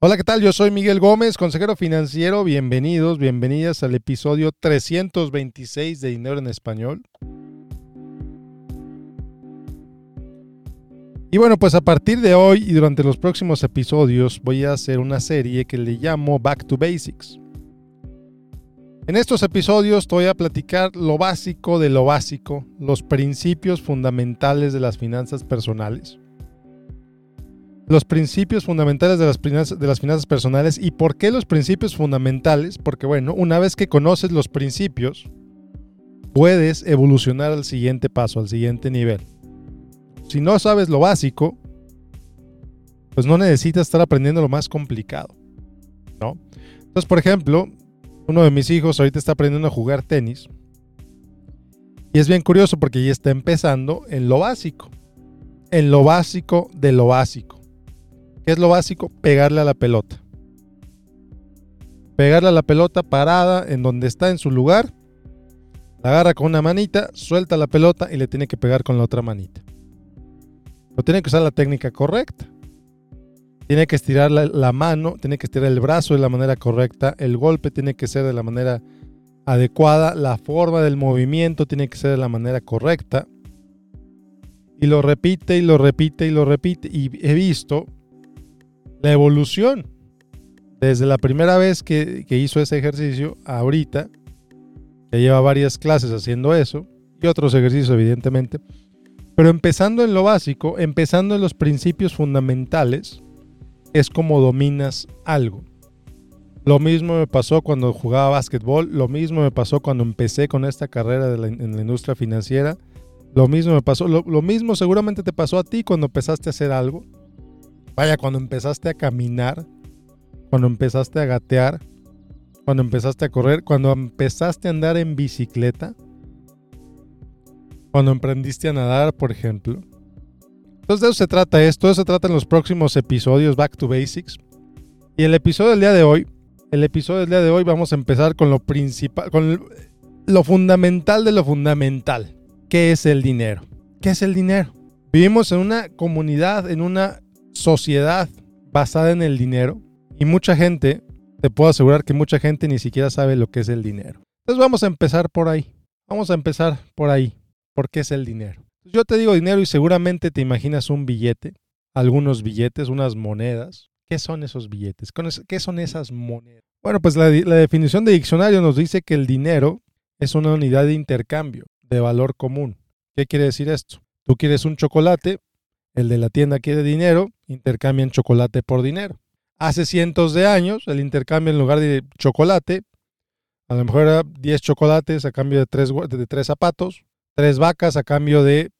Hola, ¿qué tal? Yo soy Miguel Gómez, consejero financiero. Bienvenidos, bienvenidas al episodio 326 de Dinero en Español. Y bueno, pues a partir de hoy y durante los próximos episodios voy a hacer una serie que le llamo Back to Basics. En estos episodios te voy a platicar lo básico de lo básico, los principios fundamentales de las finanzas personales los principios fundamentales de las, finanzas, personales. ¿Y por qué los principios fundamentales? Porque bueno, una vez que conoces los principios, puedes evolucionar al siguiente paso, al siguiente nivel. Si no sabes lo básico, pues no necesitas estar aprendiendo lo más complicado, ¿no? Entonces, por ejemplo, uno de mis hijos ahorita está aprendiendo a jugar tenis. Y es bien curioso porque ya está empezando en lo básico. En lo básico de lo básico. ¿Qué es lo básico? Pegarle a la pelota. Pegarle a la pelota parada en donde está en su lugar. La agarra con una manita, suelta la pelota y le tiene que pegar con la otra manita. Pero tiene que usar la técnica correcta. Tiene que estirar la, la, mano, tiene que estirar el brazo de la manera correcta. El golpe tiene que ser de la manera adecuada. La forma del movimiento tiene que ser de la manera correcta. Y lo repite y lo repite y lo repite. Y he visto la evolución. Desde la primera vez que, hizo ese ejercicio, ahorita, lleva varias clases haciendo eso, y otros ejercicios evidentemente, pero empezando en lo básico, empezando en los principios fundamentales, es como dominas algo. Lo mismo me pasó cuando jugaba básquetbol, lo mismo me pasó cuando empecé con esta carrera en la industria financiera, lo mismo me pasó, lo mismo seguramente te pasó a ti cuando empezaste a hacer algo Vaya, cuando empezaste a caminar, cuando empezaste a gatear, cuando empezaste a correr, cuando empezaste a andar en bicicleta, cuando emprendiste a nadar, por ejemplo. Entonces de eso se trata esto, de eso se trata en los próximos episodios Back to Basics. Y el episodio del día de hoy, el episodio del día de hoy vamos a empezar con lo principal, con lo fundamental de lo fundamental. ¿Qué es el dinero? ¿Qué es el dinero? Vivimos en una comunidad, en una sociedad basada en el dinero y mucha gente, te puedo asegurar que mucha gente ni siquiera sabe lo que es el dinero. Entonces vamos a empezar por ahí. Vamos a empezar por ahí. ¿Por qué es el dinero? Yo te digo dinero y seguramente te imaginas un billete, algunos billetes, unas monedas. ¿Qué son esos billetes? ¿Qué son esas monedas? Bueno, pues la, la definición de diccionario nos dice que el dinero es una unidad de intercambio de valor común. ¿Qué quiere decir esto? Tú quieres un chocolate, el de la tienda quiere dinero, intercambian chocolate por dinero. Hace cientos de años, el intercambio en lugar de chocolate, a lo mejor era 10 chocolates a cambio de 3, de tres zapatos, 3 vacas a cambio de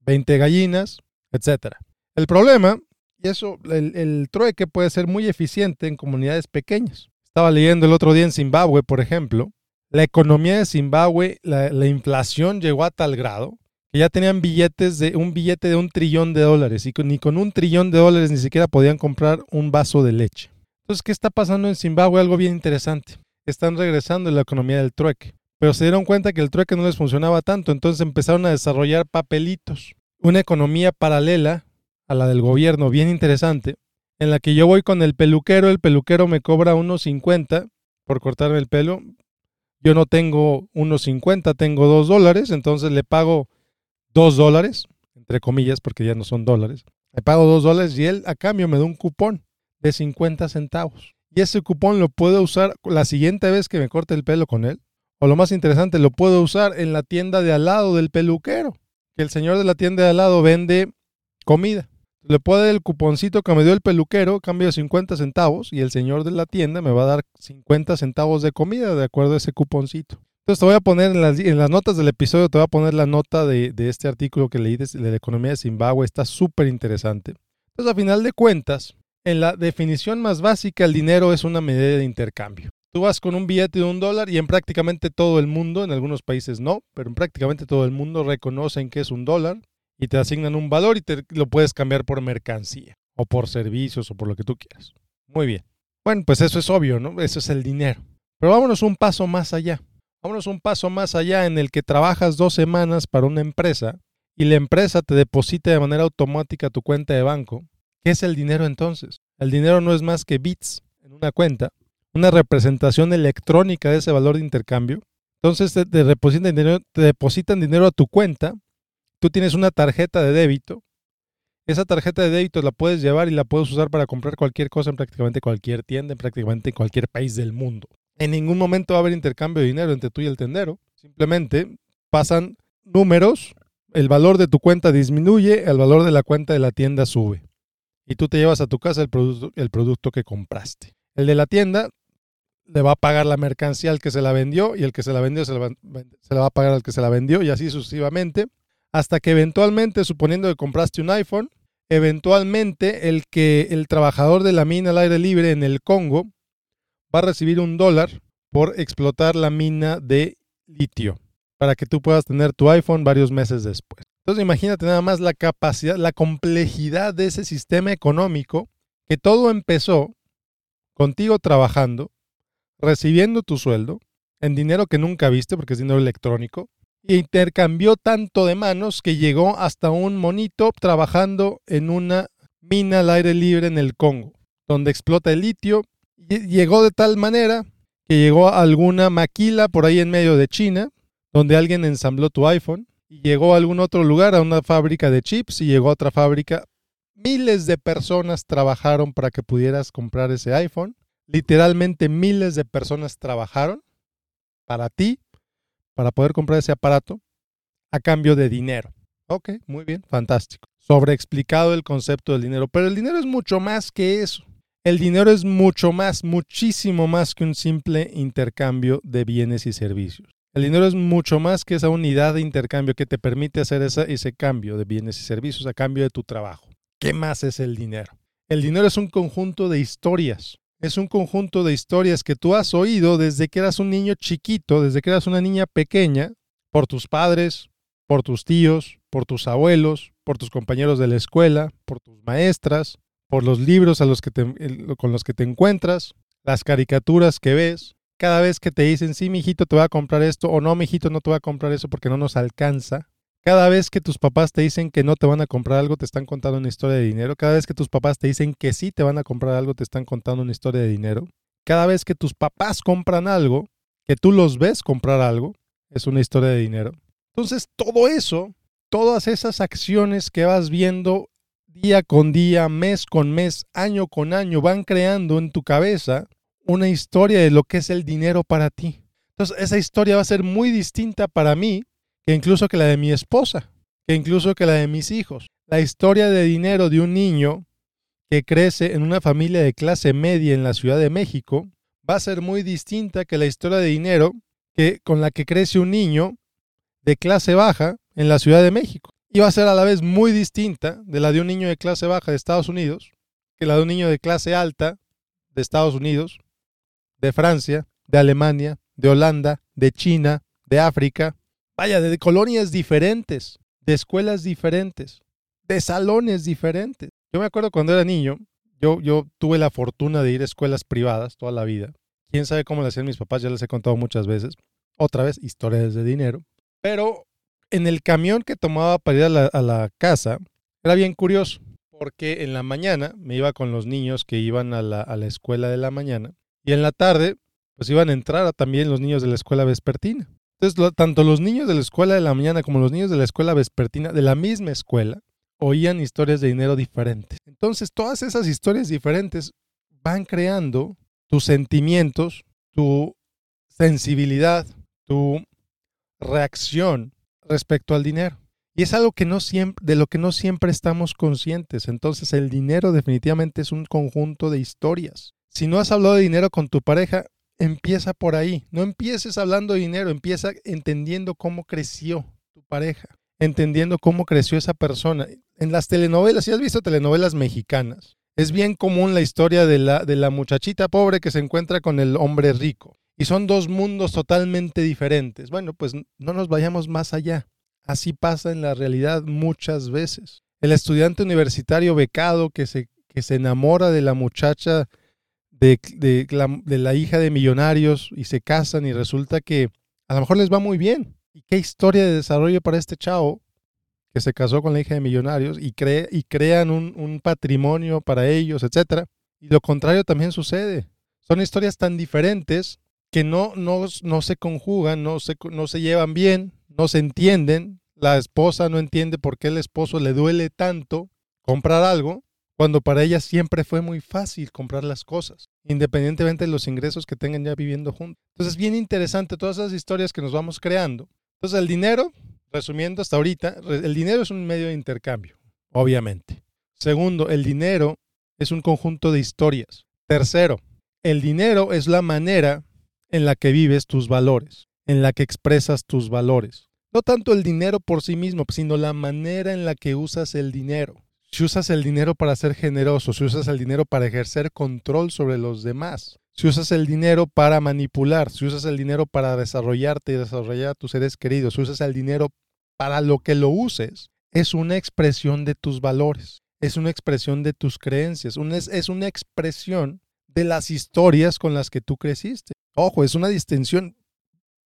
20 gallinas, etc. El problema, y eso, el, trueque puede ser muy eficiente en comunidades pequeñas. Estaba leyendo el otro día en Zimbabue, por ejemplo, la economía de Zimbabue, la inflación llegó a tal grado ya tenían billetes de un billete de un trillón de dólares y ni con un trillón de dólares ni siquiera podían comprar un vaso de leche. Entonces, ¿qué está pasando en Zimbabue? Algo bien interesante. Están regresando en la economía del trueque, pero se dieron cuenta que el trueque no les funcionaba tanto, entonces empezaron a desarrollar papelitos, una economía paralela a la del gobierno, bien interesante, en la que yo voy con el peluquero, el peluquero me cobra unos 50 por cortarme el pelo, yo no tengo unos 50, tengo 2 dólares, entonces le pago dos dólares, entre comillas, porque ya no son dólares. Le pago dos dólares y él a cambio me da un cupón de 50 centavos. Y ese cupón lo puedo usar la siguiente vez que me corte el pelo con él. O lo más interesante, lo puedo usar en la tienda de al lado del peluquero. Que el señor de la tienda de al lado vende comida. Le puedo dar el cuponcito que me dio el peluquero, cambio de 50 centavos, y el señor de la tienda me va a dar 50 centavos de comida de acuerdo a ese cuponcito. Entonces te voy a poner en las, notas del episodio, te voy a poner la nota de, este artículo que leí de, de, la economía de Zimbabue. Está súper interesante. Entonces, a final de cuentas, en la definición más básica, el dinero es una medida de intercambio. Tú vas con un billete de un dólar y en prácticamente todo el mundo, en algunos países no, pero en prácticamente todo el mundo reconocen que es un dólar y te asignan un valor y te lo puedes cambiar por mercancía o por servicios o por lo que tú quieras. Muy bien. Bueno, pues eso es obvio, ¿no? Eso es el dinero. Pero vámonos un paso más allá. Vámonos un paso más allá en el que trabajas dos semanas para una empresa y la empresa te deposita de manera automática tu cuenta de banco. ¿Qué es el dinero entonces? El dinero no es más que bits en una cuenta, una representación electrónica de ese valor de intercambio. Entonces te, depositan, dinero, te depositan dinero a tu cuenta, tú tienes una tarjeta de débito, esa tarjeta de débito la puedes llevar y la puedes usar para comprar cualquier cosa en prácticamente cualquier tienda, en prácticamente cualquier país del mundo. En ningún momento va a haber intercambio de dinero entre tú y el tendero. Simplemente pasan números, el valor de tu cuenta disminuye, el valor de la cuenta de la tienda sube. Y tú te llevas a tu casa el producto, el producto que compraste. El de la tienda le va a pagar la mercancía al que se la vendió y el que se la vendió se la, va a pagar al que se la vendió y así sucesivamente. Hasta que eventualmente, suponiendo que compraste un iPhone, eventualmente el que el trabajador de la mina al aire libre en el Congo va a recibir un dólar por explotar la mina de litio para que tú puedas tener tu iPhone varios meses después. Entonces imagínate nada más la capacidad, la complejidad de ese sistema económico que todo empezó contigo trabajando, recibiendo tu sueldo en dinero que nunca viste porque es dinero electrónico, e intercambió tanto de manos que llegó hasta un monito trabajando en una mina al aire libre en el Congo, donde explota el litio. Llegó de tal manera que llegó a alguna maquila por ahí en medio de China, donde alguien ensambló tu iPhone, y llegó a algún otro lugar, a una fábrica de chips, y llegó a otra fábrica. Miles de personas trabajaron para que pudieras comprar ese iPhone. Literalmente miles de personas trabajaron para ti para poder comprar ese aparato a cambio de dinero. Ok, muy bien, fantástico. Sobreexplicado el concepto del dinero, pero el dinero es mucho más que eso. El dinero es mucho más, muchísimo más que un simple intercambio de bienes y servicios. El dinero es mucho más que esa unidad de intercambio que te permite hacer ese cambio de bienes y servicios a cambio de tu trabajo. ¿Qué más es el dinero? El dinero es un conjunto de historias, es un conjunto de historias que tú has oído desde que eras un niño chiquito, desde que eras una niña pequeña, por tus padres, por tus tíos, por tus abuelos, por tus compañeros de la escuela, por tus maestras, por los libros a los que con los que te encuentras, las caricaturas que ves. Cada vez que te dicen, sí, mi hijito, te voy a comprar esto, o no, mi hijito, no te voy a comprar eso porque no nos alcanza, cada vez que tus papás te dicen que no te van a comprar algo, te están contando una historia de dinero. Cada vez que tus papás te dicen que sí te van a comprar algo, te están contando una historia de dinero. Cada vez que tus papás compran algo, que tú los ves comprar algo, es una historia de dinero. Entonces, todo eso, todas esas acciones que vas viendo día con día, mes con mes, año con año, van creando en tu cabeza una historia de lo que es el dinero para ti. Entonces, esa historia va a ser muy distinta para mí que incluso que la de mi esposa, que incluso que la de mis hijos. La historia de dinero de un niño que crece en una familia de clase media en la Ciudad de México va a ser muy distinta que la historia de dinero que, con la que crece un niño de clase baja en la Ciudad de México. Va a ser a la vez muy distinta de la de un niño de clase baja de Estados Unidos que la de un niño de clase alta de Estados Unidos, de Francia, de Alemania, de Holanda, de China, de África, Vaya, de colonias diferentes, de escuelas diferentes, de salones diferentes. Yo me acuerdo cuando era niño, yo, yo tuve la fortuna de ir a escuelas privadas toda la vida. Quién sabe cómo lo hacían mis papás, ya les he contado muchas veces. Otra vez, historias de dinero. Pero en el camión que tomaba para ir a la, casa, era bien curioso, porque en la mañana me iba con los niños que iban a la, a la escuela de la mañana y en la tarde, pues iban a entrar también los niños de la escuela vespertina. Entonces, tanto los niños de la escuela de la mañana como los niños de la escuela vespertina de la misma escuela oían historias de dinero diferentes. Entonces, todas esas historias diferentes van creando tus sentimientos, tu sensibilidad, tu reacción respecto al dinero. Y es algo que no siempre, de lo que no siempre estamos conscientes. Entonces, el dinero definitivamente es un conjunto de historias. Si no has hablado de dinero con tu pareja, empieza por ahí. No empieces hablando de dinero, empieza entendiendo cómo creció tu pareja, entendiendo cómo creció esa persona. En las telenovelas, si has visto telenovelas mexicanas, es bien común la historia de la, de la muchachita pobre que se encuentra con el hombre rico. Y son dos mundos totalmente diferentes. Bueno, pues no nos vayamos más allá. Así pasa en la realidad muchas veces. El estudiante universitario becado que se, que se enamora de la muchacha de, la, hija de millonarios y se casan y resulta que a lo mejor les va muy bien. ¿Y qué historia de desarrollo para este chavo que se casó con la hija de millonarios y, y crean un, patrimonio para ellos, etcétera? Y lo contrario también sucede. Son historias tan diferentes que no, no, no se conjugan, no se, no se llevan bien, no se entienden. La esposa no entiende por qué el esposo le duele tanto comprar algo cuando para ella siempre fue muy fácil comprar las cosas, independientemente de los ingresos que tengan ya viviendo juntos. Entonces es bien interesante todas esas historias que nos vamos creando. Entonces el dinero, resumiendo hasta ahorita, el dinero es un medio de intercambio, obviamente. Segundo, el dinero es un conjunto de historias. Tercero, el dinero es la manera en la que vives tus valores, en la que expresas tus valores. No tanto el dinero por sí mismo, sino la manera en la que usas el dinero si usas el dinero para ser generoso, si usas el dinero para ejercer control sobre los demás, si usas el dinero para manipular, si usas el dinero para desarrollarte y desarrollar a tus seres queridos, si usas el dinero para lo que lo uses, es una expresión de tus valores, es una expresión de tus creencias, es una expresión de las historias con las que tú creciste. Ojo, es una distinción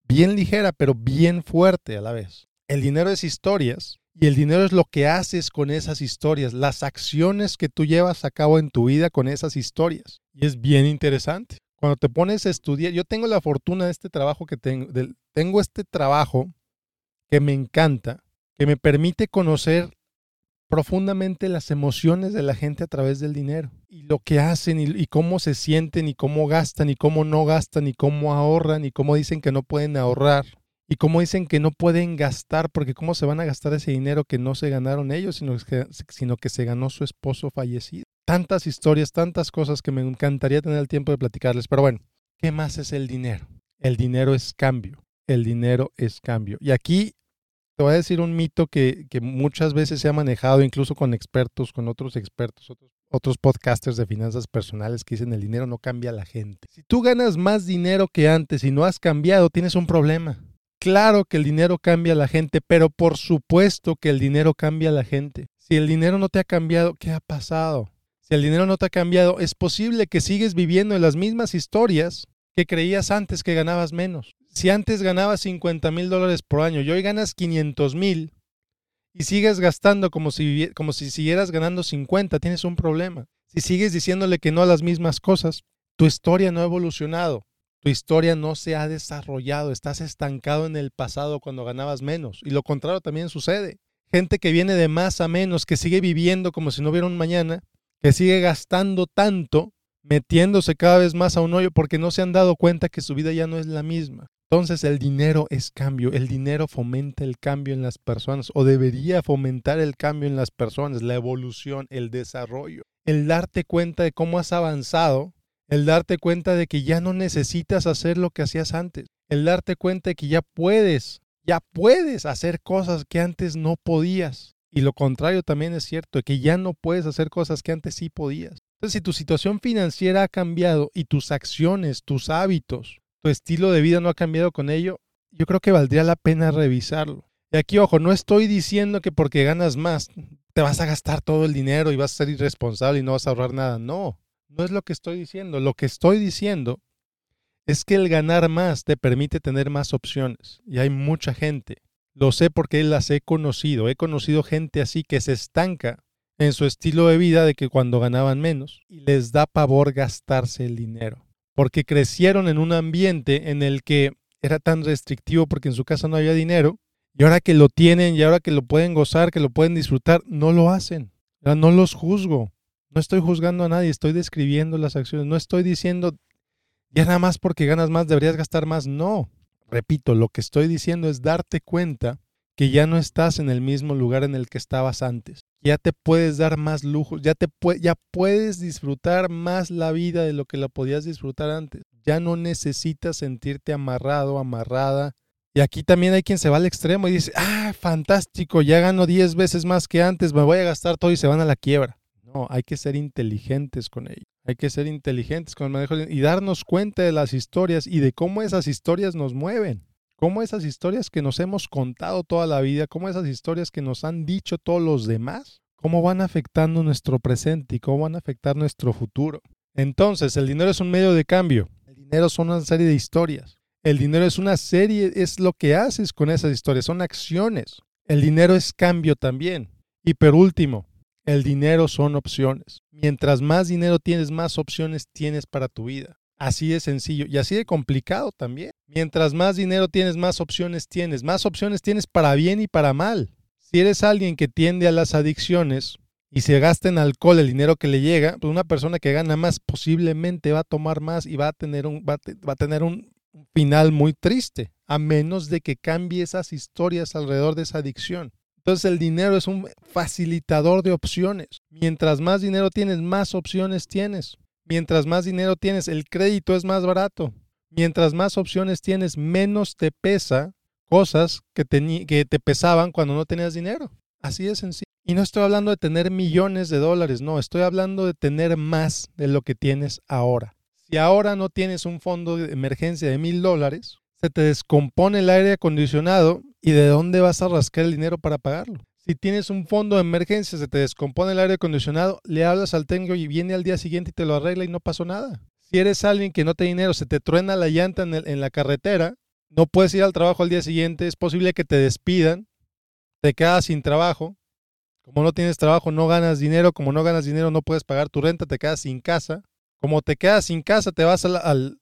bien ligera, pero bien fuerte a la vez. El dinero es historias y el dinero es lo que haces con esas historias, las acciones que tú llevas a cabo en tu vida con esas historias. Y es bien interesante. Cuando te pones a estudiar, yo tengo la fortuna de este trabajo que tengo, tengo este trabajo que me encanta, que me permite conocer profundamente las emociones de la gente a través del dinero y lo que hacen y, cómo se sienten y cómo gastan y cómo no gastan y cómo ahorran y cómo dicen que no pueden ahorrar y como dicen que no pueden gastar, porque cómo se van a gastar ese dinero que no se ganaron ellos, sino que, sino que se ganó su esposo fallecido. Tantas historias, tantas cosas que me encantaría tener el tiempo de platicarles. Pero bueno, ¿qué más es el dinero? El dinero es cambio. El dinero es cambio. Y aquí te voy a decir un mito que, muchas veces se ha manejado incluso con expertos, con otros expertos, otros, otros podcasters de finanzas personales que dicen el dinero no cambia a la gente. Si tú ganas más dinero que antes y no has cambiado, tienes un problema Claro que el dinero cambia a la gente, pero por supuesto que el dinero cambia a la gente. Si el dinero no te ha cambiado, ¿qué ha pasado? Si el dinero no te ha cambiado, es posible que sigues viviendo en las mismas historias que creías antes que ganabas menos. Si antes ganabas 50 mil dólares por año y hoy ganas 500 mil y sigues gastando como si, como si siguieras ganando 50, tienes un problema. Si sigues diciéndole que no a las mismas cosas, tu historia no ha evolucionado. Tu historia no se ha desarrollado, estás estancado en el pasado cuando ganabas menos. Y lo contrario también sucede. Gente que viene de más a menos, que sigue viviendo como si no hubiera un mañana, que sigue gastando tanto, metiéndose cada vez más a un hoyo porque no se han dado cuenta que su vida ya no es la misma. Entonces el dinero es cambio, el dinero fomenta el cambio en las personas o debería fomentar el cambio en las personas, la evolución, el desarrollo, el darte cuenta de cómo has avanzado el darte cuenta de que ya no necesitas hacer lo que hacías antes, el darte cuenta de que ya puedes, ya puedes hacer cosas que antes no podías. Y lo contrario también es cierto, que ya no puedes hacer cosas que antes sí podías. Entonces, si tu situación financiera ha cambiado y tus acciones, tus hábitos, tu estilo de vida no ha cambiado con ello, yo creo que valdría la pena revisarlo. Y aquí, ojo, no estoy diciendo que porque ganas más te vas a gastar todo el dinero y vas a ser irresponsable y no vas a ahorrar nada. No, no es lo que estoy diciendo. Lo que estoy diciendo es que el ganar más te permite tener más opciones. Y hay mucha gente. Lo sé porque las he conocido. He conocido gente así que se estanca en su estilo de vida de que cuando ganaban menos y les da pavor gastarse el dinero. Porque crecieron en un ambiente en el que era tan restrictivo porque en su casa no había dinero. Y ahora que lo tienen y ahora que lo pueden gozar, que lo pueden disfrutar, no lo hacen. no los juzgo. No estoy juzgando a nadie, estoy describiendo las acciones. No estoy diciendo, ya nada más porque ganas más deberías gastar más. No. Repito, lo que estoy diciendo es darte cuenta que ya no estás en el mismo lugar en el que estabas antes. Ya te puedes dar más lujos, ya, te ya puedes disfrutar más la vida de lo que la podías disfrutar antes. Ya no necesitas sentirte amarrado, amarrada. Y aquí también hay quien se va al extremo y dice, ah, fantástico, ya gano 10 veces más que antes, me voy a gastar todo y se van a la quiebra. No, hay que ser inteligentes con ello. Hay que ser inteligentes con el manejo y darnos cuenta de las historias y de cómo esas historias nos mueven. Cómo esas historias que nos hemos contado toda la vida, cómo esas historias que nos han dicho todos los demás, cómo van afectando nuestro presente y cómo van a afectar nuestro futuro. Entonces, el dinero es un medio de cambio. El dinero son una serie de historias. El dinero es una serie, es lo que haces con esas historias, son acciones. El dinero es cambio también. Y por último, El dinero son opciones. Mientras más dinero tienes, más opciones tienes para tu vida. Así de sencillo y así de complicado también. Mientras más dinero tienes, más opciones tienes. Más opciones tienes para bien y para mal. Si eres alguien que tiende a las adicciones y se gasta en alcohol el dinero que le llega, pues una persona que gana más posiblemente va a tomar más y va a tener un, va a tener un final muy triste, a menos de que cambie esas historias alrededor de esa adicción. Entonces el dinero es un facilitador de opciones. Mientras más dinero tienes, más opciones tienes. Mientras más dinero tienes, el crédito es más barato. Mientras más opciones tienes, menos te pesa cosas que, te pesaban cuando no tenías dinero. Así de sencillo. Y no estoy hablando de tener millones de dólares, no, estoy hablando de tener más de lo que tienes ahora. Si ahora no tienes un fondo de emergencia de mil dólares, se te descompone el aire acondicionado y de dónde vas a rascar el dinero para pagarlo. Si tienes un fondo de emergencia, se te descompone el aire acondicionado, le hablas al técnico y viene al día siguiente y te lo arregla y no pasó nada. Si eres alguien que no tiene dinero, se te truena la llanta en, la carretera, no puedes ir al trabajo al día siguiente, es posible que te despidan, te quedas sin trabajo. Como no tienes trabajo, no ganas dinero. Como no ganas dinero, no puedes pagar tu renta, te quedas sin casa. Como te quedas sin casa, te vas al,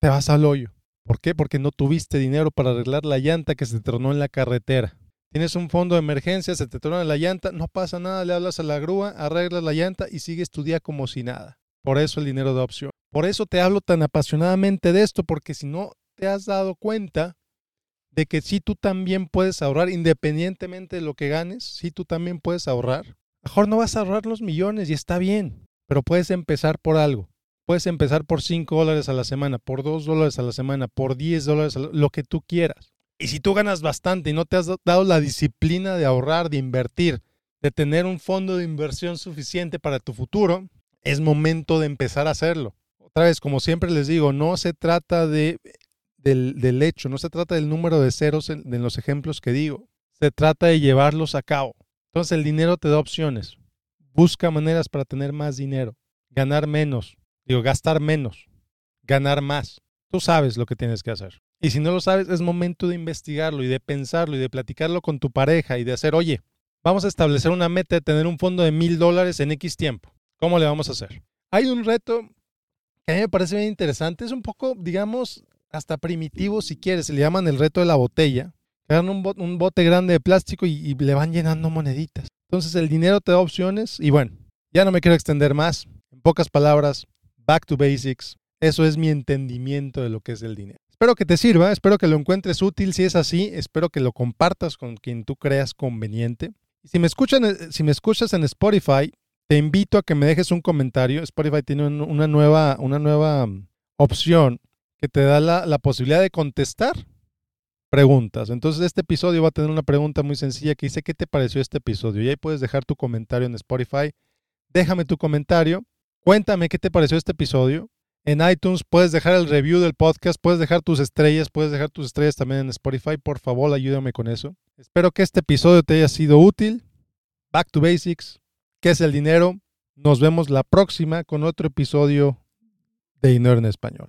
te vas al hoyo. ¿Por qué? Porque no tuviste dinero para arreglar la llanta que se tronó en la carretera. Tienes un fondo de emergencia, se te trona la llanta, no pasa nada, le hablas a la grúa, arreglas la llanta y sigues tu día como si nada. Por eso el dinero de opción. Por eso te hablo tan apasionadamente de esto, porque si no te has dado cuenta de que si tú también puedes ahorrar, independientemente de lo que ganes, si tú también puedes ahorrar. Mejor no vas a ahorrar los millones y está bien, pero puedes empezar por algo. Puedes empezar por 5 dólares a la semana, por 2 dólares a la semana, por 10 dólares, lo que tú quieras. Y si tú ganas bastante y no te has dado la disciplina de ahorrar, de invertir, de tener un fondo de inversión suficiente para tu futuro, es momento de empezar a hacerlo. Otra vez, como siempre les digo, no se trata de, del, hecho, no se trata del número de ceros en, en los ejemplos que digo, se trata de llevarlos a cabo. Entonces el dinero te da opciones. Busca maneras para tener más dinero, ganar menos, Digo, gastar menos, ganar más. Tú sabes lo que tienes que hacer. Y si no lo sabes, es momento de investigarlo y de pensarlo y de platicarlo con tu pareja y de hacer, oye, vamos a establecer una meta de tener un fondo de mil dólares en X tiempo. ¿Cómo le vamos a hacer? Hay un reto que a mí me parece bien interesante. Es un poco, digamos, hasta primitivo si quieres. Se le llaman el reto de la botella. Agarran un, un bote grande de plástico y, y le van llenando moneditas. Entonces el dinero te da opciones y bueno, ya no me quiero extender más. En pocas palabras, back to basics. Eso es mi entendimiento de lo que es el dinero. Espero que te sirva, espero que lo encuentres útil. Si es así, espero que lo compartas con quien tú creas conveniente. Si me, eh, si me escuchas en Spotify, te invito a que me dejes un comentario. Spotify tiene una nueva, una nueva mm, opción que te da la, la posibilidad de contestar preguntas. Entonces este episodio va a tener una pregunta muy sencilla que dice, ¿qué te pareció este episodio? Y ahí puedes dejar tu comentario en Spotify. Déjame tu comentario Cuéntame qué te pareció este episodio. En iTunes puedes dejar el review del podcast, puedes dejar tus estrellas, puedes dejar tus estrellas también en Spotify. Por favor, ayúdame con eso. Espero que este episodio te haya sido útil. Back to Basics. ¿Qué es el dinero? Nos vemos la próxima con otro episodio de Dinero en Español.